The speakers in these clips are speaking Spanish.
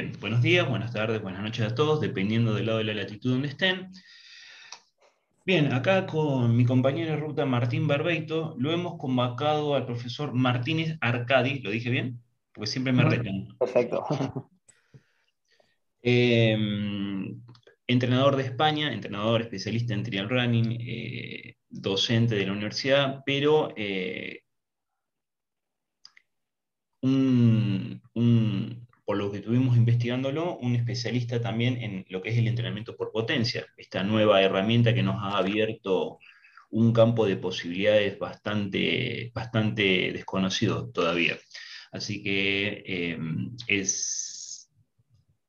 Bien, buenos días, buenas tardes, buenas noches a todos, dependiendo del lado de la latitud donde estén. Bien, acá con mi compañero de ruta Martín Barbeito, lo hemos convocado al profesor Martínez Arcadi, ¿lo dije bien? Porque siempre me retan. Perfecto. Em, entrenador de España, entrenador especialista en trial running, eh, docente de la universidad, pero eh, un, por lo que estuvimos investigándolo, un especialista también en lo que es el entrenamiento por potencia, esta nueva herramienta que nos ha abierto un campo de posibilidades bastante, bastante desconocido todavía. Así que eh, es,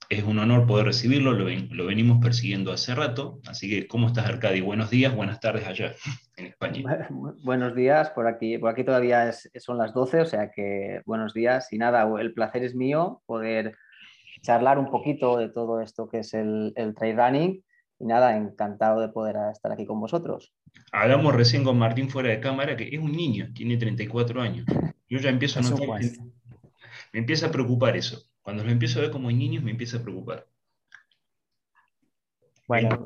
es un honor poder recibirlo, lo, lo, venimos persiguiendo hace rato. Así que, ¿cómo estás, Arcadi? Buenos días, buenas tardes allá en España. Buenos días, por aquí, por aquí todavía son las 12, o sea que buenos días y nada, el placer es mío poder charlar un poquito de todo esto que es el, el trail running y nada, encantado de poder estar aquí con vosotros. Hablamos recién con Martín fuera de cámara, que es un niño, tiene 34 años. Yo ya empiezo a notar, me empieza a preocupar eso. Cuando lo empiezo a ver como niños, me empieza a preocupar. Bueno,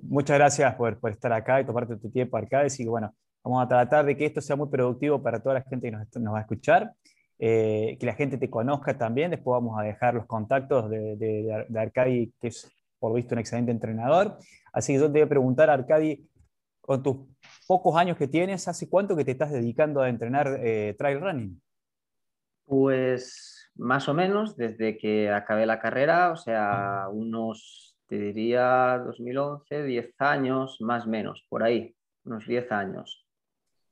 muchas gracias por, por, estar acá y tomarte tu tiempo acá. Y bueno, vamos a tratar de que esto sea muy productivo para toda la gente que nos, nos va a escuchar, eh, que la gente te conozca también. Después vamos a dejar los contactos de, de, de, Arcadi, que es por visto un excelente entrenador. Así que yo te voy a preguntar, Arcadi, con tus pocos años que tienes, ¿hace cuánto que te estás dedicando a entrenar eh, trail running? Pues más o menos desde que acabé la carrera, o sea, unos te diría 2011, 10 años, más o menos, por ahí, unos 10 años.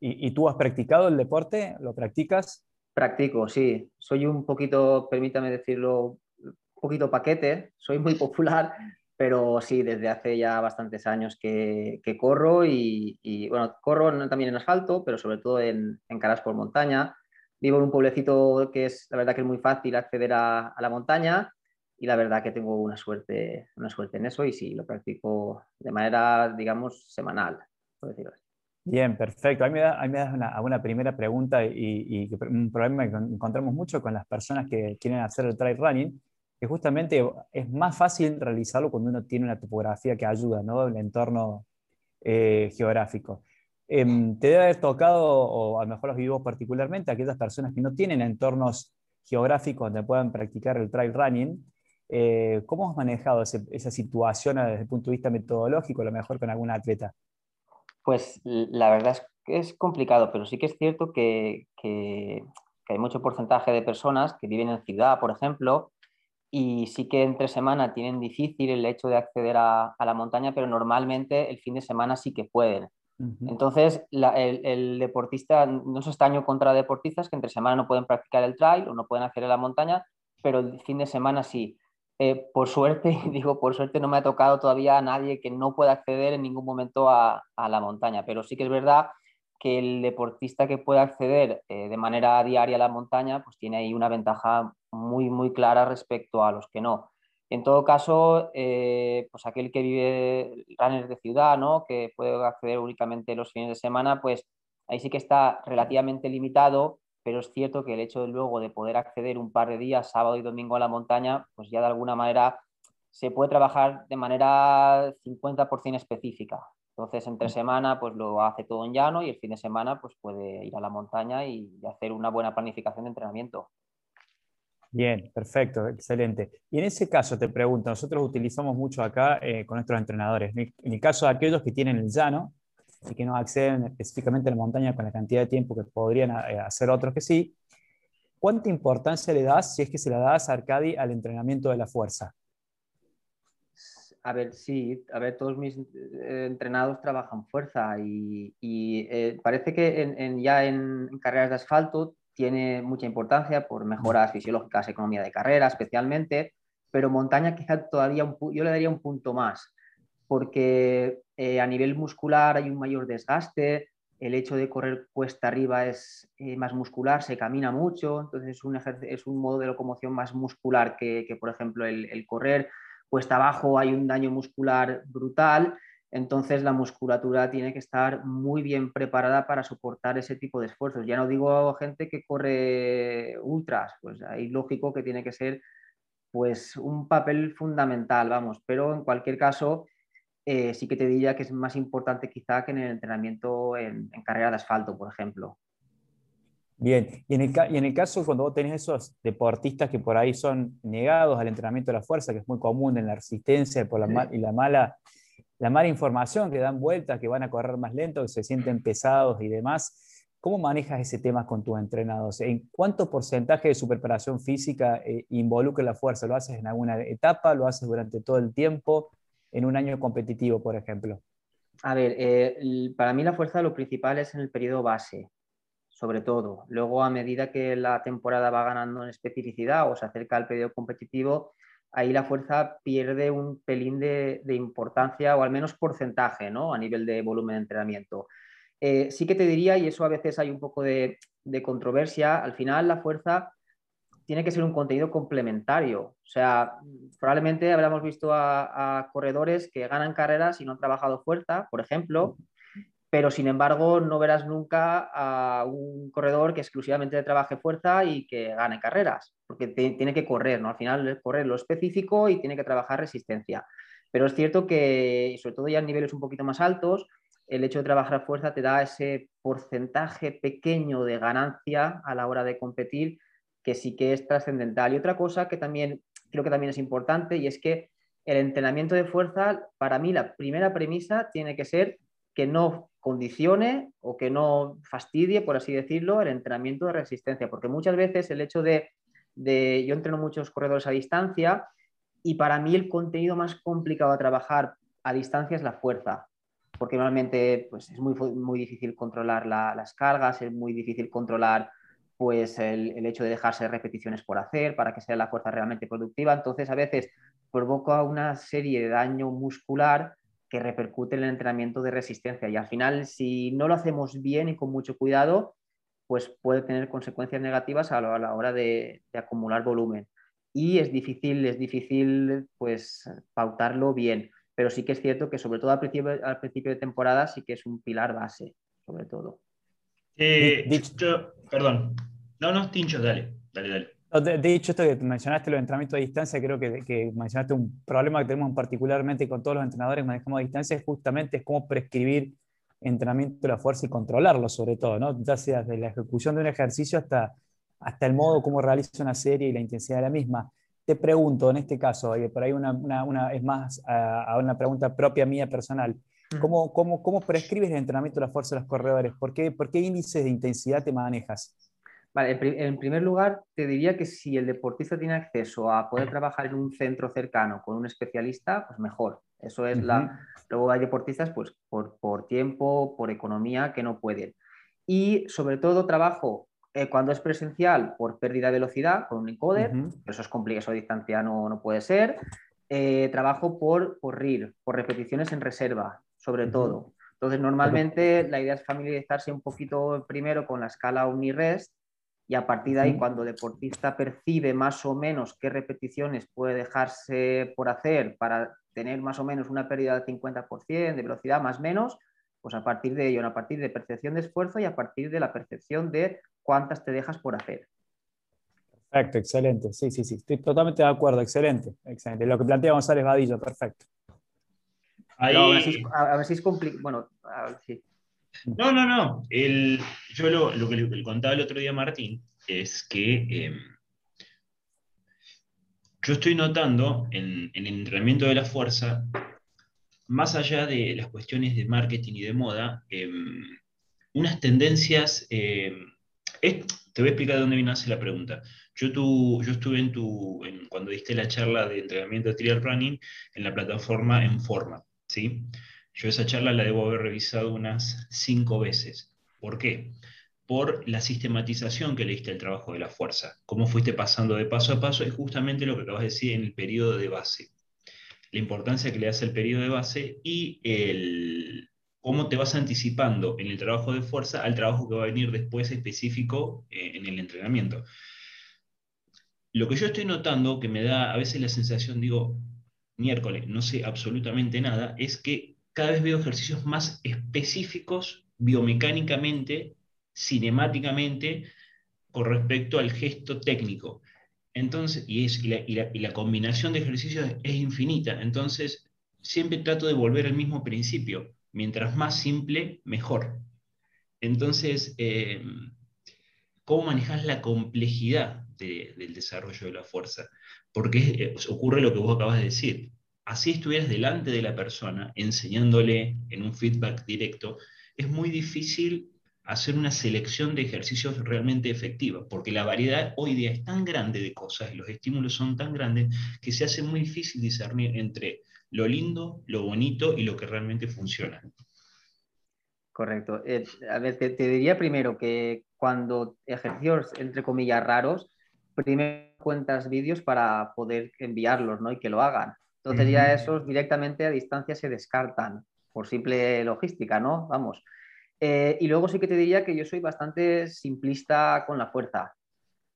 ¿Y, tú has practicado el deporte? ¿Lo practicas? Practico, sí. Soy un poquito, permítame decirlo, un poquito paquete, soy muy popular, pero sí, desde hace ya bastantes años que, que corro y, bueno, corro también en asfalto, pero sobre todo en, en, caras por montaña. Vivo en un pueblecito que es, la verdad que es muy fácil acceder a, a la montaña y la verdad que tengo una suerte, una suerte en eso y sí, lo practico de manera, digamos, semanal, por decirlo así. Bien, perfecto. A mí me da, me da una, primera pregunta y, un problema que encontramos mucho con las personas que quieren hacer el trail running, que justamente es más fácil realizarlo cuando uno tiene una topografía que ayuda, ¿no? El entorno eh, geográfico. Em, te debe haber tocado, o a lo mejor los vivos particularmente, aquellas personas que no tienen entornos geográficos donde puedan practicar el trail running, eh, ¿Cómo has manejado esa situación desde el punto de vista metodológico, a lo mejor con algún atleta? Pues la verdad es que es complicado, pero sí que es cierto que, hay mucho porcentaje de personas que viven en ciudad, por ejemplo, y sí que entre semana tienen difícil el hecho de acceder a, la montaña, pero normalmente el fin de semana sí que pueden. Entonces, el, deportista, no se estaño contra deportistas que entre semana no pueden practicar el trail o no pueden acceder a la montaña, pero el fin de semana sí. Eh, por suerte, digo, por suerte no me ha tocado todavía a nadie que no pueda acceder en ningún momento a, la montaña, pero sí que es verdad que el deportista que pueda acceder eh, de manera diaria a la montaña, pues tiene ahí una ventaja muy, muy clara respecto a los que no. En todo caso, eh, pues aquel que vive runners de ciudad, ¿no? que puede acceder únicamente los fines de semana, pues ahí sí que está relativamente limitado pero es cierto que el hecho de luego de poder acceder un par de días, sábado y domingo a la montaña, pues ya de alguna manera se puede trabajar de manera 50% específica. Entonces, entre semana, pues lo hace todo en llano y el fin de semana, pues puede ir a la montaña y hacer una buena planificación de entrenamiento. Bien, perfecto, excelente. Y en ese caso te pregunto, nosotros utilizamos mucho acá eh, con nuestros entrenadores, en el caso de aquellos que tienen el llano y que no acceden específicamente a la montaña con la cantidad de tiempo que podrían eh, hacer otros que sí, ¿cuánta importancia le das, si es que se la das Arcadi, al entrenamiento de la fuerza? A ver, sí, a ver, todos mis eh, entrenados trabajan fuerza y, parece que ya en, carreras de asfalto tiene mucha importancia por mejoras fisiológicas, economía de carrera especialmente, pero montaña quizá todavía yo le daría un punto más, porque eh, a nivel muscular hay un mayor desgaste, el hecho de correr cuesta arriba es eh, más muscular, se camina mucho, entonces es un, es un modo de locomoción más muscular que, por ejemplo, el, el correr. Cuesta abajo hay un daño muscular brutal entonces la musculatura tiene que estar muy bien preparada para soportar ese tipo de esfuerzos. Ya no digo gente que corre ultras, pues ahí lógico que tiene que ser pues un papel fundamental, vamos, pero en cualquier caso eh, sí que te diría que es más importante quizá que en el entrenamiento en, carrera de asfalto, por ejemplo. Bien, y en, el, y en, el, caso cuando vos tenés esos deportistas que por ahí son negados al entrenamiento de la fuerza, que es muy común en la resistencia por la, y la mala la mala información, que dan vueltas, que van a correr más lento, que se sienten pesados y demás. ¿Cómo manejas ese tema con tus entrenados? ¿En cuánto porcentaje de su preparación física eh, involucra la fuerza? ¿Lo haces en alguna etapa? ¿Lo haces durante todo el tiempo? ¿En un año competitivo, por ejemplo? A ver, eh, para mí la fuerza lo principal es en el periodo base, sobre todo. Luego, a medida que la temporada va ganando en especificidad o se acerca al periodo competitivo, ahí la fuerza pierde un pelín de, importancia o al menos porcentaje ¿no? a nivel de volumen de entrenamiento. Eh, sí que te diría, y eso a veces hay un poco de, controversia, al final la fuerza tiene que ser un contenido complementario. O sea, probablemente habremos visto a, a corredores que ganan carreras y no han trabajado fuerza, por ejemplo, pero sin embargo no verás nunca a un corredor que exclusivamente trabaje fuerza y que gane carreras, porque tiene que correr, ¿no? Al final correr lo específico y tiene que trabajar resistencia. Pero es cierto que, sobre todo ya en niveles un poquito más altos, el hecho de trabajar fuerza te da ese porcentaje pequeño de ganancia a la hora de competir que sí que es trascendental. Y otra cosa que también creo que también es importante y es que el entrenamiento de fuerza, para mí la primera premisa tiene que ser que no condicione o que no fastidie, por así decirlo, el entrenamiento de resistencia, porque muchas veces el hecho de, yo entreno muchos corredores a distancia y para mí el contenido más complicado a trabajar a distancia es la fuerza, porque normalmente pues, es muy, muy difícil controlar las cargas, es muy difícil controlar pues el, el, hecho de dejarse repeticiones por hacer para que sea la fuerza realmente productiva. Entonces, a veces provoca una serie de daño muscular que repercute en el entrenamiento de resistencia. Y al final, si no lo hacemos bien y con mucho cuidado, pues puede tener consecuencias negativas a la, hora de, acumular volumen. Y es difícil, es difícil pues pautarlo bien. Pero sí que es cierto que sobre todo al principio, al principio de temporada sí que es un pilar base, sobre todo. Eh, perdón. No, no, Tincho, dale, dale, dale. De, hecho, esto que mencionaste, los entrenamientos a distancia, creo que, mencionaste un problema que tenemos particularmente con todos los entrenadores que manejamos a distancia, es justamente cómo prescribir entrenamiento de la fuerza y controlarlo sobre todo, ¿no? ya sea desde la ejecución de un ejercicio hasta, hasta el modo como realiza una serie y la intensidad de la misma. Te pregunto, en este caso, y por ahí una, una, es más a, una pregunta propia mía personal, ¿cómo, cómo, cómo prescribes el entrenamiento de la fuerza de los corredores? ¿Por qué, ¿Por qué índices de intensidad te manejas? Vale, en primer lugar, te diría que si el deportista tiene acceso a poder trabajar en un centro cercano con un especialista, pues mejor. Eso es la. Luego hay deportistas, pues por, por, tiempo, por economía, que no pueden. Y sobre todo, trabajo eh, cuando es presencial por pérdida de velocidad con un encoder, eso es complicado, eso a distancia no, no puede ser. Eh, trabajo por, por RIR, por repeticiones en reserva, sobre todo. Entonces, normalmente la idea es familiarizarse un poquito primero con la escala Unirest y a partir de ahí, cuando el deportista percibe más o menos qué repeticiones puede dejarse por hacer para tener más o menos una pérdida del 50% de velocidad, más o menos, pues a partir de ello, a partir de percepción de esfuerzo y a partir de la percepción de cuántas te dejas por hacer. Perfecto, excelente. Sí, sí, sí, estoy totalmente de acuerdo, excelente. excelente. Lo que plantea González Vadillo, perfecto. Ahí... a, ver si es, a ver si es complicado. Bueno, a ver, sí. No, no, no. yo lo, que le contaba el otro día Martín es que em, yo estoy notando en, el entrenamiento de la fuerza, más allá de las cuestiones de marketing y de moda, em, unas tendencias... Em, te voy a explicar de dónde viene la pregunta. Yo, yo estuve en tu, cuando diste la charla de entrenamiento de trial running en la plataforma En Forma. ¿sí? Yo esa charla la debo haber revisado unas cinco veces. ¿Por qué? Por la sistematización que le diste al trabajo de la fuerza. Cómo fuiste pasando de paso a paso es justamente lo que acabas de decir en el periodo de base. La importancia que le das al periodo de base y el, cómo te vas anticipando en el trabajo de fuerza al trabajo que va a venir después específico eh, en el entrenamiento. Lo que yo estoy notando, que me da a veces la sensación, digo, miércoles, no sé absolutamente nada, es que cada vez veo ejercicios más específicos biomecánicamente, cinemáticamente, con respecto al gesto técnico. Entonces, y, es, y, la, combinación de ejercicios es infinita. Entonces, siempre trato de volver al mismo principio. Mientras más simple, mejor. Entonces, eh, ¿cómo manejas la complejidad del desarrollo de la fuerza. Porque eh, ocurre lo que vos acabas de decir. Así estuvieras delante de la persona, enseñándole en un feedback directo, es muy difícil hacer una selección de ejercicios realmente efectiva, porque la variedad hoy día es tan grande de cosas, los estímulos son tan grandes, que se hace muy difícil discernir entre lo lindo, lo bonito y lo que realmente funciona. Correcto. Eh, a ver, te, diría primero que cuando ejercicios, entre comillas, raros, primero cuentas vídeos para poder enviarlos ¿no? y que lo hagan. Entonces ya esos directamente a distancia se descartan por simple logística, ¿no? Vamos. Eh, y luego sí que te diría que yo soy bastante simplista con la fuerza.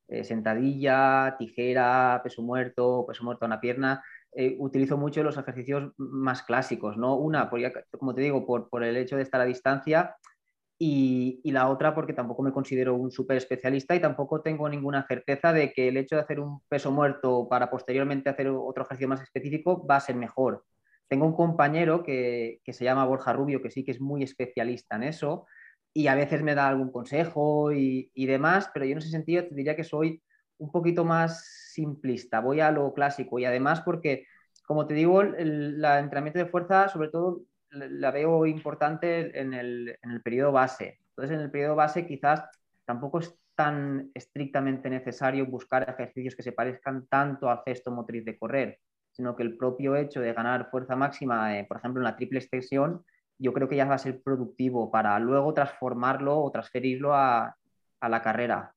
Eh, sentadilla, tijera, peso muerto, peso muerto a una pierna. Eh, utilizo mucho los ejercicios más clásicos, ¿no? Una, como te digo, por, por el hecho de estar a distancia y, la otra porque tampoco me considero un súper especialista y tampoco tengo ninguna certeza de que el hecho de hacer un peso muerto para posteriormente hacer otro ejercicio más específico va a ser mejor. Tengo un compañero que, se llama Borja Rubio, que sí que es muy especialista en eso y a veces me da algún consejo y, demás, pero yo en ese sentido te diría que soy un poquito más simplista, voy a lo clásico y además porque, como te digo, el, el entrenamiento de fuerza sobre todo la veo importante en el, en el periodo base. Entonces, en el periodo base quizás tampoco es tan estrictamente necesario buscar ejercicios que se parezcan tanto al gesto motriz de correr, sino que el propio hecho de ganar fuerza máxima, eh, por ejemplo, en la triple extensión, yo creo que ya va a ser productivo para luego transformarlo o transferirlo a, a la carrera.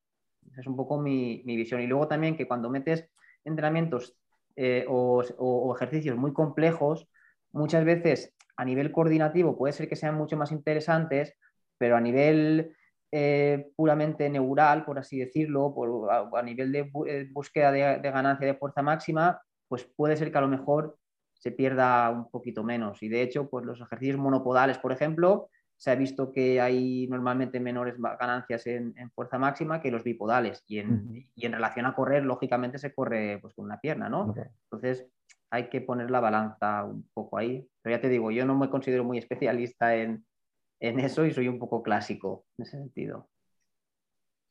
Esa es un poco mi, mi, visión. Y luego también que cuando metes entrenamientos eh, o, o, ejercicios muy complejos, muchas veces a nivel coordinativo puede ser que sean mucho más interesantes, pero a nivel eh, puramente neural, por así decirlo, a, nivel de eh, búsqueda de, ganancia de fuerza máxima, pues puede ser que a lo mejor se pierda un poquito menos. Y de hecho, pues los ejercicios monopodales, por ejemplo, se ha visto que hay normalmente menores ganancias en, fuerza máxima que los bipodales. Y en, y en, relación a correr, lógicamente se corre pues, con una pierna, ¿no? Entonces, hay que poner la balanza un poco ahí. Pero ya te digo, yo no me considero muy especialista en, eso y soy un poco clásico en ese sentido.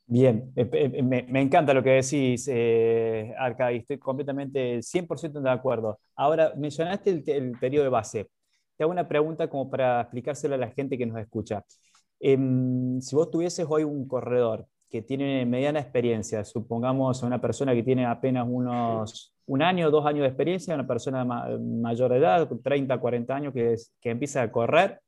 Bien, eh, eh, me, encanta lo que decís, eh, Arca, y estoy completamente 100% de acuerdo. Ahora, mencionaste el, periodo de base. Te hago una pregunta como para explicárselo a la gente que nos escucha. Em, si vos tuvieses hoy un corredor que tiene mediana experiencia, supongamos una persona que tiene apenas unos un año, dos años de experiencia, una persona mayor de edad, 30, 40 años, que, que empieza a correr,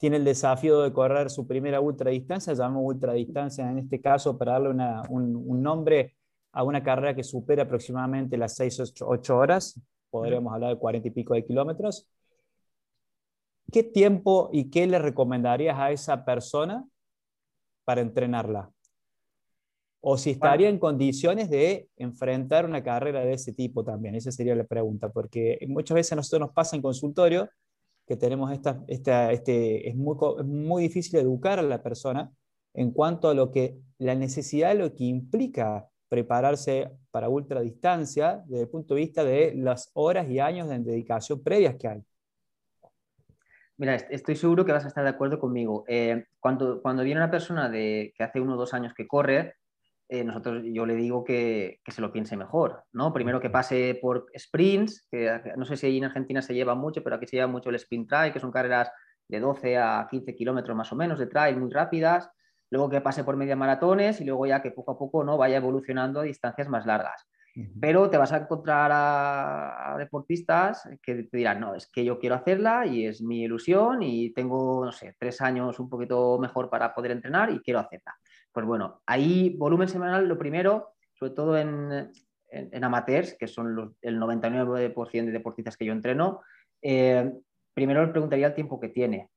tiene el desafío de correr su primera ultradistancia, llamamos ultradistancia en este caso para darle un, nombre a una carrera que supera aproximadamente las 6, 8, horas, podríamos hablar de 40 y pico de kilómetros. ¿Qué tiempo y qué le recomendarías a esa persona para entrenarla? O si estaría en condiciones de enfrentar una carrera de ese tipo también. Esa sería la pregunta, porque muchas veces a nosotros nos pasa en consultorio que tenemos esta, esta este, es muy, muy difícil educar a la persona en cuanto a lo que la necesidad, lo que implica prepararse para ultradistancia desde el punto de vista de las horas y años de dedicación previas que hay. Mira, estoy seguro que vas a estar de acuerdo conmigo. Eh, cuando, cuando viene una persona de, que hace uno o dos años que corre, eh, nosotros, yo le digo que, se lo piense mejor, ¿no? Primero que pase por sprints, que no sé si ahí en Argentina se lleva mucho, pero aquí se lleva mucho el sprint trail, que son carreras de 12 a 15 kilómetros más o menos de trail muy rápidas, luego que pase por media maratones y luego ya que poco a poco no vaya evolucionando a distancias más largas. Pero te vas a encontrar a, deportistas que te dirán, no, es que yo quiero hacerla y es mi ilusión y tengo, no sé, tres años un poquito mejor para poder entrenar y quiero hacerla. Pues bueno, ahí volumen semanal, lo primero, sobre todo en, amateurs, que son el 99% de deportistas que yo entreno, eh, primero le preguntaría el tiempo que tiene.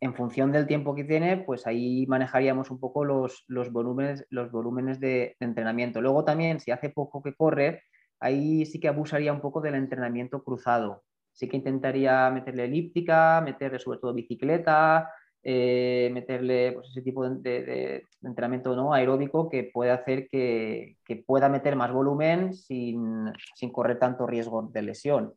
En función del tiempo que tiene, pues ahí manejaríamos un poco los, volúmenes, los volúmenes de, entrenamiento. Luego también, si hace poco que corre, ahí sí que abusaría un poco del entrenamiento cruzado. Sí que intentaría meterle elíptica, meterle sobre todo bicicleta, eh, meterle pues, ese tipo de, entrenamiento ¿no? aeróbico que puede hacer que, pueda meter más volumen sin, correr tanto riesgo de lesión.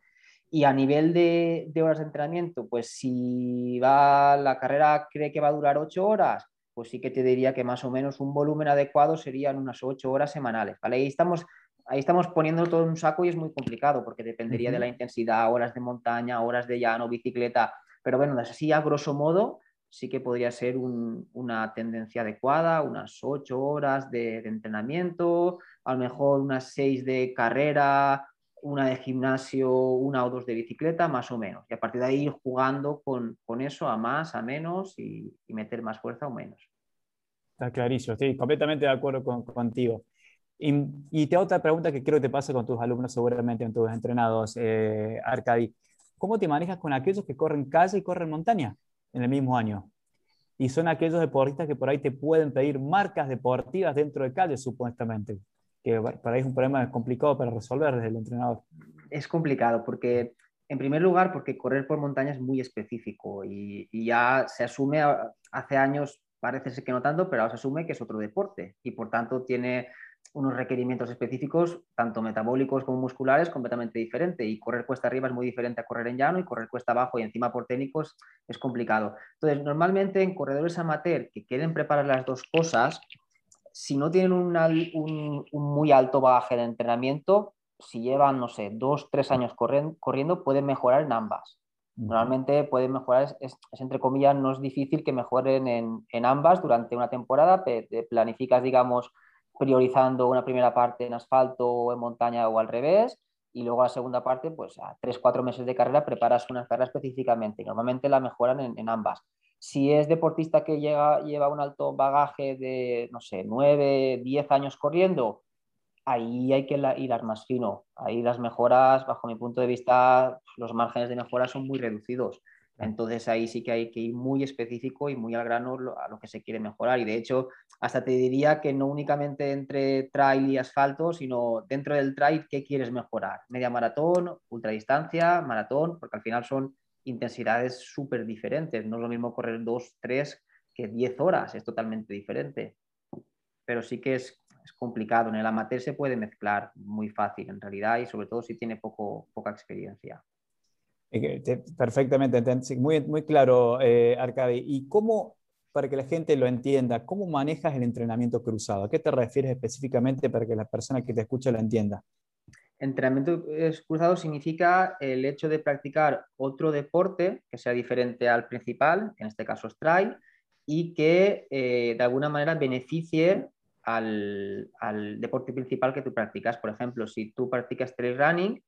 Y a nivel de, horas de entrenamiento, pues si va la carrera cree que va a durar ocho horas, pues sí que te diría que más o menos un volumen adecuado serían unas ocho horas semanales. ¿vale? Ahí estamos ahí estamos poniendo todo en un saco y es muy complicado porque dependería de la intensidad, horas de montaña, horas de llano, bicicleta. Pero bueno, así a grosso modo, sí que podría ser una tendencia adecuada, unas ocho horas de, entrenamiento, a lo mejor unas seis de carrera, una de gimnasio, una o dos de bicicleta, más o menos. Y a partir de ahí ir jugando con, eso a más, a menos y, meter más fuerza o menos. Está clarísimo, estoy completamente de acuerdo contigo. Y, y, te otra pregunta que creo que te pasa con tus alumnos, seguramente con tus entrenados, eh, Arcadi. ¿Cómo te manejas con aquellos que corren calle y corren montaña? En el mismo año. Y son aquellos deportistas que por ahí te pueden pedir marcas deportivas dentro de calle, supuestamente, que para ahí es un problema complicado para resolver desde el entrenador. Es complicado porque, en primer lugar, porque correr por montaña es muy específico y, ya se asume, hace años parece ser que no tanto, pero ahora se asume que es otro deporte y por tanto tiene unos requerimientos específicos, tanto metabólicos como musculares, completamente diferente. Y correr cuesta arriba es muy diferente a correr en llano y correr cuesta abajo y encima por técnicos es complicado. Entonces, normalmente en corredores amateur que quieren preparar las dos cosas, si no tienen un, muy alto bagaje de entrenamiento, si llevan, no sé, dos, tres años corriendo, pueden mejorar en ambas. Normalmente pueden mejorar, es, entre comillas, no es difícil que mejoren en, en ambas durante una temporada, planificas, digamos, priorizando una primera parte en asfalto o en montaña o al revés, y luego la segunda parte, pues a tres, cuatro meses de carrera preparas una carrera específicamente. Normalmente la mejoran en, ambas. Si es deportista que llega, lleva un alto bagaje de, no sé, nueve, diez años corriendo, ahí hay que hilar más fino. Ahí las mejoras, bajo mi punto de vista, los márgenes de mejora son muy reducidos. Entonces ahí sí que hay que ir muy específico y muy al grano a lo que se quiere mejorar. Y de hecho, hasta te diría que no únicamente entre trail y asfalto, sino dentro del trail, ¿qué quieres mejorar? Media maratón, ultradistancia, maratón, porque al final son intensidades súper diferentes. No es lo mismo correr dos, tres que diez horas, es totalmente diferente. Pero sí que es, complicado. En el amateur se puede mezclar muy fácil en realidad y sobre todo si tiene poco, poca experiencia. Perfectamente, muy, claro, eh, Arcadi. ¿Y cómo, para que la gente lo entienda, cómo manejas el entrenamiento cruzado? ¿A qué te refieres específicamente para que la persona que te escucha lo entienda? Entrenamiento cruzado significa el hecho de practicar otro deporte que sea diferente al principal, en este caso es trail, y que eh, de alguna manera beneficie al, al, deporte principal que tú practicas. Por ejemplo, si tú practicas trail running,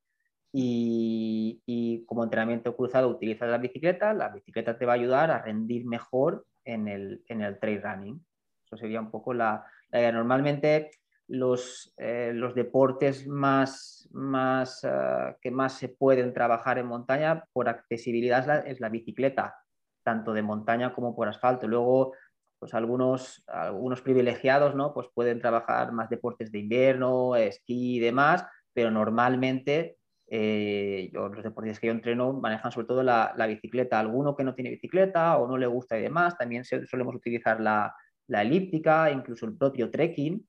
y, como entrenamiento cruzado utilizas la bicicleta, la bicicleta te va a ayudar a rendir mejor en el, en el trail running. Eso sería un poco la, idea. Normalmente los, eh, los deportes más, más, eh, que más se pueden trabajar en montaña por accesibilidad es la, es la, bicicleta, tanto de montaña como por asfalto. Luego, pues algunos, algunos privilegiados ¿no? pues pueden trabajar más deportes de invierno, esquí y demás, pero normalmente eh, los deportistas que yo entreno manejan sobre todo la, bicicleta. Alguno que no tiene bicicleta o no le gusta y demás, también solemos utilizar la, elíptica, incluso el propio trekking,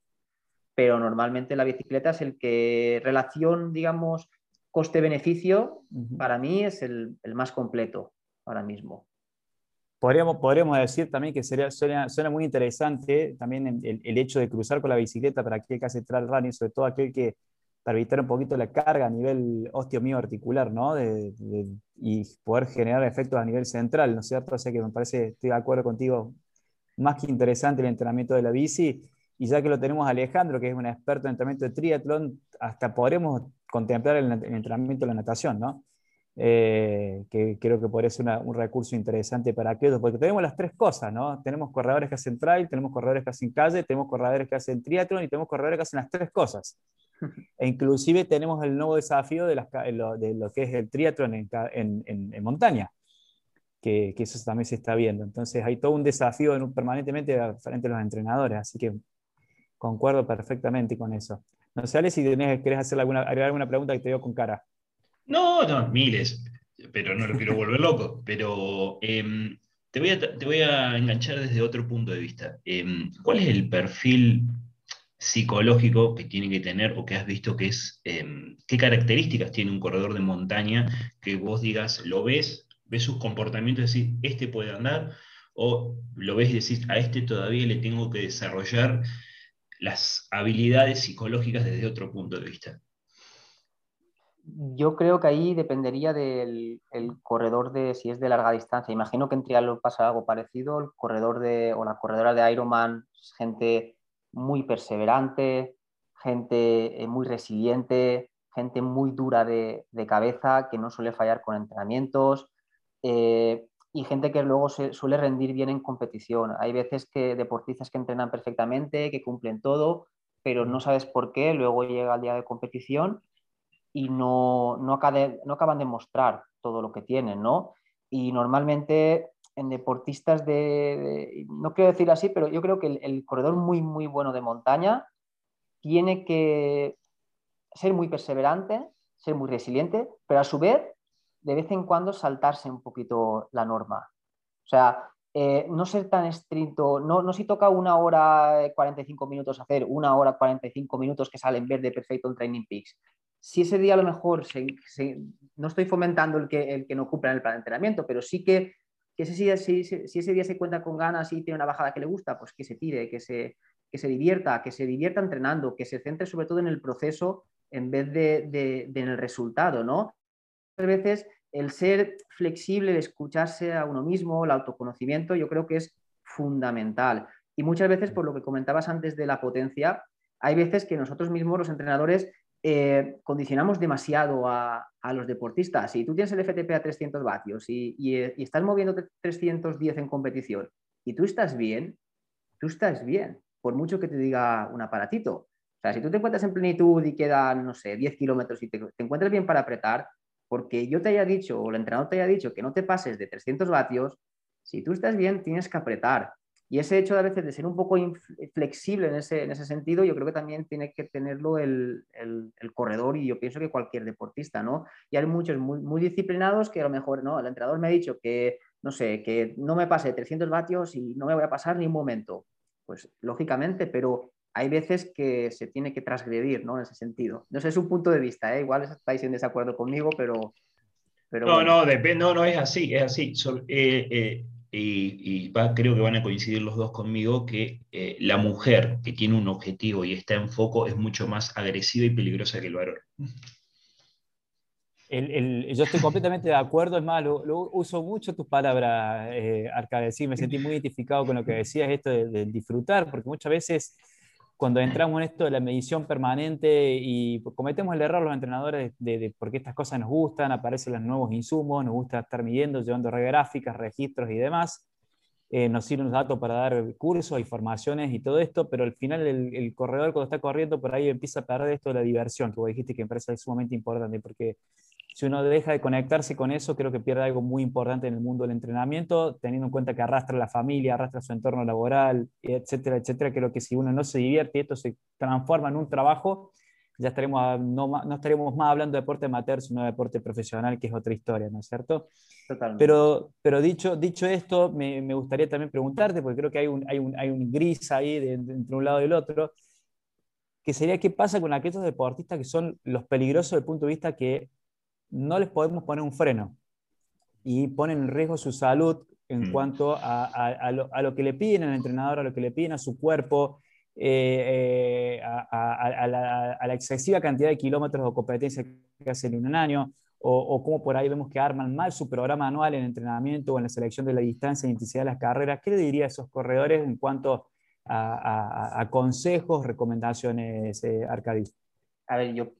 pero normalmente la bicicleta es el que relación, digamos, coste-beneficio, para mí es el, más completo ahora mismo. Podríamos, podríamos decir también que sería, suena, suena muy interesante también el, el, hecho de cruzar con la bicicleta para aquel que hace trail running, sobre todo aquel que, para evitar un poquito la carga a nivel osteomioarticular, ¿no? De, y poder generar efectos a nivel central, ¿no es cierto? O sea que me parece, estoy de acuerdo contigo, más que interesante el entrenamiento de la bici. Y ya que lo tenemos a Alejandro, que es un experto en entrenamiento de triatlón, hasta podremos contemplar el, entrenamiento de la natación, ¿no? Eh, que creo que podría ser un recurso interesante para aquellos, porque tenemos las tres cosas, ¿no? Tenemos corredores que hacen trail, tenemos corredores que hacen calle, tenemos corredores que hacen triatlón y tenemos corredores que hacen las tres cosas. E inclusive tenemos el nuevo desafío de, lo, que es el triatlón en, montaña, que, eso también se está viendo. Entonces hay todo un desafío permanentemente frente a los entrenadores, así que concuerdo perfectamente con eso. No sé, Ale, si tenés, querés hacer alguna, agregar alguna pregunta que te dio con cara. No, no, miles, pero no lo quiero volver loco. Pero te, voy a, te, voy a, enganchar desde otro punto de vista. Em, ¿Cuál es el perfil psicológico que tiene que tener o que has visto que es, em, qué características tiene un corredor de montaña que vos digas, lo ves, ves sus comportamientos y decís, este puede andar, o lo ves y decís, a este todavía le tengo que desarrollar las habilidades psicológicas desde otro punto de vista. Yo creo que ahí dependería del corredor de si es de larga distancia. Imagino que en triatlón pasa algo parecido. El corredor de, o la corredora de Ironman gente muy perseverante, gente eh, muy resiliente, gente muy dura de, cabeza, que no suele fallar con entrenamientos eh, y gente que luego se suele rendir bien en competición. Hay veces que deportistas que entrenan perfectamente, que cumplen todo, pero no sabes por qué, luego llega el día de competición y no, no, no acaban de mostrar todo lo que tienen, ¿no? Y normalmente en deportistas de, no quiero decir así, pero yo creo que el, corredor muy, muy bueno de montaña tiene que ser muy perseverante, ser muy resiliente, pero a su vez, de vez en cuando saltarse un poquito la norma. O sea, eh, no ser tan estricto, no, no si toca una hora 45 minutos hacer una hora 45 minutos que sale en verde perfecto en Training Peaks. Si ese día a lo mejor, no estoy fomentando el que, el que no cumpla el plan de entrenamiento, pero sí que que ese si, ese día se cuenta con ganas y tiene una bajada que le gusta, pues que se tire, que se, que se divierta, que se divierta entrenando, que se centre sobre todo en el proceso en vez de, en el resultado, ¿no? Muchas veces el ser flexible, el escucharse a uno mismo, el autoconocimiento, yo creo que es fundamental. Y muchas veces, por lo que comentabas antes de la potencia, hay veces que nosotros mismos, los entrenadores, eh, condicionamos demasiado a, los deportistas. Si tú tienes el FTP a 300 vatios y, estás moviendo 310 en competición y tú estás bien, tú estás bien, por mucho que te diga un aparatito. O sea, si tú te encuentras en plenitud y quedan, no sé, 10 kilómetros y te, te encuentras bien para apretar, porque yo te haya dicho o el entrenador te haya dicho que no te pases de 300 vatios, si tú estás bien, tienes que apretar. Y ese hecho de a veces de ser un poco flexible en ese, en ese sentido, yo creo que también tiene que tenerlo el, el, corredor y yo pienso que cualquier deportista, ¿no? Y hay muchos muy, muy, disciplinados que a lo mejor, ¿no? El entrenador me ha dicho que, no sé, que no me pase 300 vatios y no me voy a pasar ni un momento. Pues lógicamente, pero hay veces que se tiene que transgredir, ¿no? En ese sentido. No sé, es un punto de vista, ¿eh? Igual estáis en desacuerdo conmigo, pero... pero no, no, depende, no, no es así, es así. eh, eh y, creo que van a coincidir los dos conmigo, que eh, la mujer que tiene un objetivo y está en foco es mucho más agresiva y peligrosa que el varón. yo estoy completamente de acuerdo, es más, lo, uso mucho tus palabras, eh, sí, me sentí muy identificado con lo que decías, esto de disfrutar, porque muchas veces cuando entramos en esto de la medición permanente y cometemos el error los entrenadores de, de, porque estas cosas nos gustan, aparecen los nuevos insumos, nos gusta estar midiendo, llevando gráficas, registros y demás, eh, nos sirven los datos para dar cursos, informaciones y todo esto, pero al final el, corredor cuando está corriendo por ahí empieza a perder esto de la diversión, que vos dijiste que me parece sumamente importante, porque si uno deja de conectarse con eso, creo que pierde algo muy importante en el mundo del entrenamiento, teniendo en cuenta que arrastra la familia, arrastra su entorno laboral, etcétera, etcétera. Creo que si uno no se divierte y esto se transforma en un trabajo, ya estaremos, no, no estaremos más hablando de deporte amateur, sino de deporte profesional, que es otra historia, ¿no es cierto? Totalmente. Pero, pero dicho, dicho esto, me, me, gustaría también preguntarte, porque creo que hay un, hay un, hay un gris ahí de, entre un lado y el otro, que sería qué pasa con aquellos deportistas que son los peligrosos desde el punto de vista que no les podemos poner un freno y ponen en riesgo su salud en mm. cuanto a, lo, que le piden al entrenador, a lo que le piden a su cuerpo, eh, eh, a, la, excesiva cantidad de kilómetros o competencias que hacen en un año, o, o cómo por ahí vemos que arman mal su programa anual en entrenamiento o en la selección de la distancia e intensidad de las carreras. ¿Qué le diría a esos corredores en cuanto a, consejos, recomendaciones, eh, A ver, yo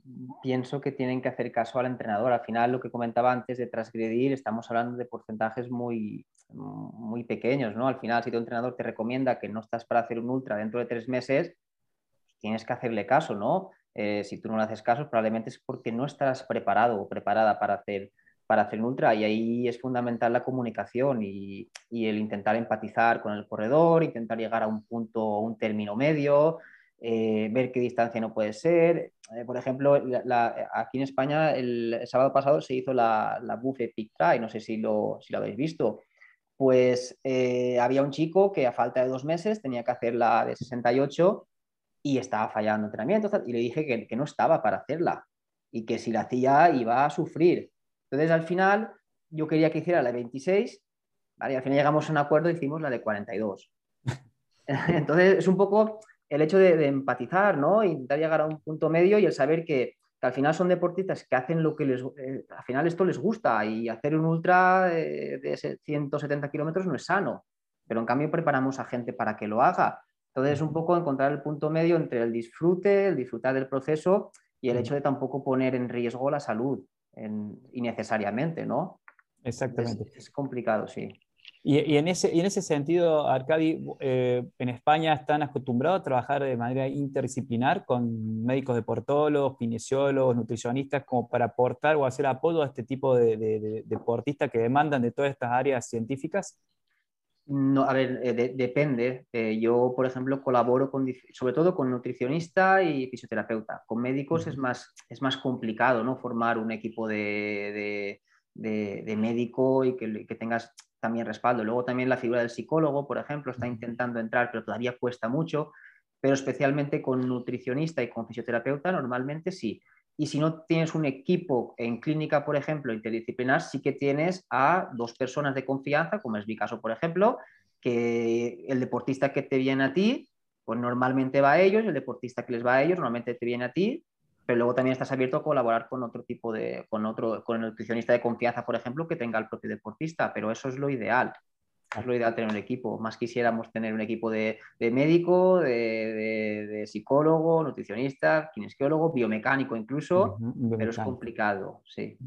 pienso que tienen que hacer caso al entrenador. Al final, lo que comentaba antes de transgredir, estamos hablando de porcentajes muy, muy pequeños, ¿no? Al final, si tu entrenador te recomienda que no estás para hacer un ultra dentro de tres meses, tienes que hacerle caso, ¿no? Eh, si tú no le haces caso, probablemente es porque no estás preparado o preparada para hacer, para hacer un ultra y ahí es fundamental la comunicación y, el intentar empatizar con el corredor, intentar llegar a un punto, un término medio, eh, ver qué distancia no puede ser. Eh, por ejemplo, aquí en España el, sábado pasado se hizo la, la Buffet Peak Try, no sé si lo, si lo habéis visto. Pues eh, había un chico que a falta de dos meses tenía que hacer la de 68 y estaba fallando entrenamiento y le dije que, que no estaba para hacerla y que si la hacía iba a sufrir entonces, al final, yo quería que hiciera la de 26, ¿vale? Al final llegamos a un acuerdo y hicimos la de 42. Entonces, es un poco el hecho de, empatizar, ¿no? Intentar llegar a un punto medio y el saber que, al final son deportistas que hacen lo que les... Eh, al final esto les gusta y hacer un ultra de, de 170 kilómetros no es sano, pero en cambio preparamos a gente para que lo haga. Entonces, es un poco encontrar el punto medio entre el disfrute, el disfrutar del proceso y el hecho de tampoco poner en riesgo la salud innecesariamente, ¿no? Exactamente. Es, complicado, sí. Y, en ese, y en ese sentido, Arcadi, eh, en España están acostumbrados a trabajar de manera interdisciplinar con médicos deportólogos, kinesiólogos, nutricionistas, como para aportar o hacer apoyo a este tipo de, deportistas que demandan de todas estas áreas científicas. No, a ver, eh, depende. Eh, yo, por ejemplo, colaboro con, sobre todo con nutricionista y fisioterapeuta. Con médicos es, más, es más complicado ¿no? formar un equipo de, de, médico y que, que, tengas también respaldo. Luego también la figura del psicólogo, por ejemplo, está intentando entrar, pero todavía cuesta mucho. Pero especialmente con nutricionista y con fisioterapeuta, normalmente sí. Y si no tienes un equipo en clínica, por ejemplo, interdisciplinar, sí que tienes a dos personas de confianza, como es mi caso, por ejemplo, que el deportista que te viene a ti, pues normalmente va a ellos, el deportista que les va a ellos, normalmente te viene a ti, pero luego también estás abierto a colaborar con otro tipo de, con otro, con el nutricionista de confianza, por ejemplo, que tenga el propio deportista, pero eso es lo ideal. Es lo ideal tener un equipo. Más quisiéramos tener un equipo de, médico, de, psicólogo, nutricionista, kinesiólogo, biomecánico incluso, pero es complicado, sí.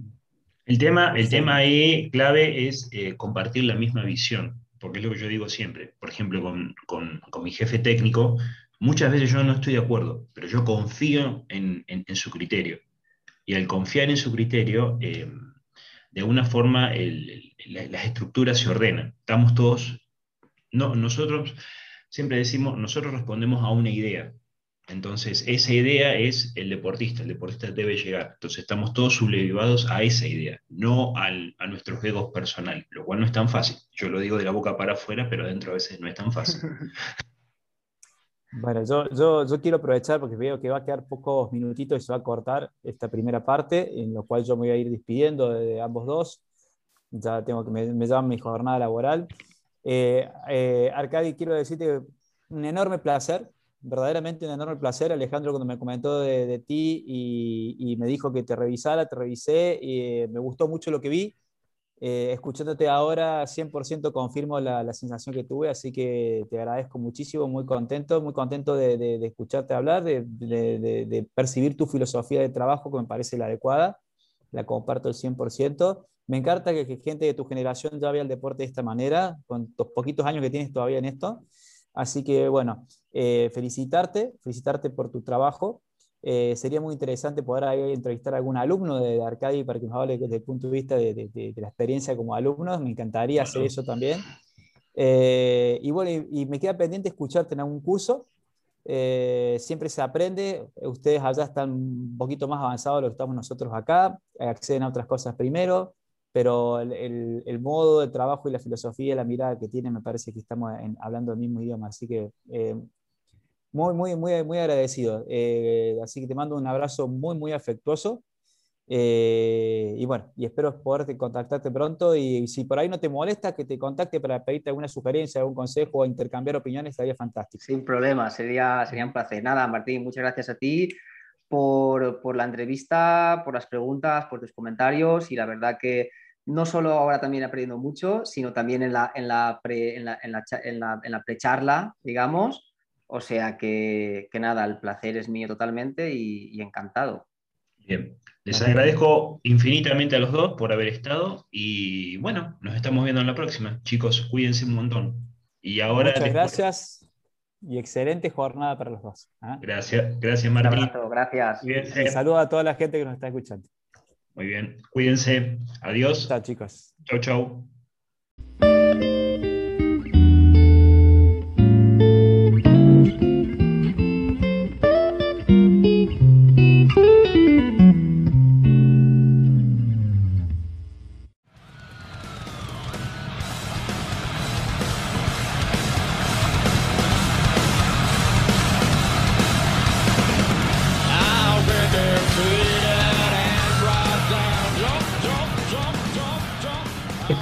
El tema, el tema ahí clave es eh, compartir la misma visión, porque es lo que yo digo siempre. Por ejemplo, con, mi jefe técnico, muchas veces yo no estoy de acuerdo, pero yo confío en, su criterio. Y al confiar en su criterio, eh, de alguna forma las estructuras se ordenan. Estamos todos, no, nosotros siempre decimos, nosotros respondemos a una idea. Entonces, esa idea es el deportista, el deportista debe llegar. Entonces, estamos todos sublevados a esa idea, no a nuestros egos personales, lo cual no es tan fácil. Yo lo digo de la boca para afuera, pero adentro a veces no es tan fácil. Bueno, yo, yo, yo, quiero aprovechar porque veo que va a quedar pocos minutitos y se va a cortar esta primera parte, en lo cual yo me voy a ir despidiendo de, ambos dos. Ya tengo que me, me mi jornada laboral. Eh, eh, Arcadi, quiero decirte un enorme placer, verdaderamente un enorme placer. Alejandro, cuando me comentó de, de ti y, y, me dijo que te revisara, te revisé y eh, me gustó mucho lo que vi. Eh, escuchándote ahora, 100% confirmo la, la, sensación que tuve, así que te agradezco muchísimo, muy contento, muy contento de, de, escucharte hablar, de, de, percibir tu filosofía de trabajo que me parece la adecuada, la comparto al 100%. Me encanta que, que, gente de tu generación ya vea el deporte de esta manera, con los poquitos años que tienes todavía en esto. Así que bueno, eh, felicitarte, felicitarte por tu trabajo eh, sería muy interesante poder entrevistar a algún alumno de Arcadi para que nos hable desde el punto de vista de, la experiencia como alumnos. Me encantaría hacer eso también. Eh, y bueno, y, me queda pendiente escucharte en algún curso. Eh, siempre se aprende. Ustedes allá están un poquito más avanzados de lo que estamos nosotros acá. Acceden a otras cosas primero. Pero el, el, modo de trabajo y la filosofía y la mirada que tienen me parece que estamos hablando el mismo idioma. Así que muy, muy, muy, muy agradecido. Eh, así que te mando un abrazo muy, muy afectuoso. Eh, y bueno, y espero poder contactarte pronto y, si por ahí no te molesta que te contacte para pedirte alguna sugerencia, algún consejo o intercambiar opiniones, estaría fantástico. Sin problema, sería, sería un placer. Nada, Martín, muchas gracias a ti por, por la entrevista, por las preguntas, por tus comentarios y la verdad que no solo ahora también aprendiendo mucho, sino también en la, en la, pre, en la, en la, en la, precharla, digamos. O sea que, que, nada, el placer es mío totalmente y, y encantado. Bien, les agradezco infinitamente a los dos por haber estado y bueno, nos estamos viendo en la próxima. Chicos, cuídense un montón. Y ahora Muchas gracias y excelente jornada para los dos. ¿ah? Gracias, gracias Martín. gracias. Y saludo a toda la gente que nos está escuchando. Muy bien, cuídense. Adiós. Chao chicos. Chau, chau.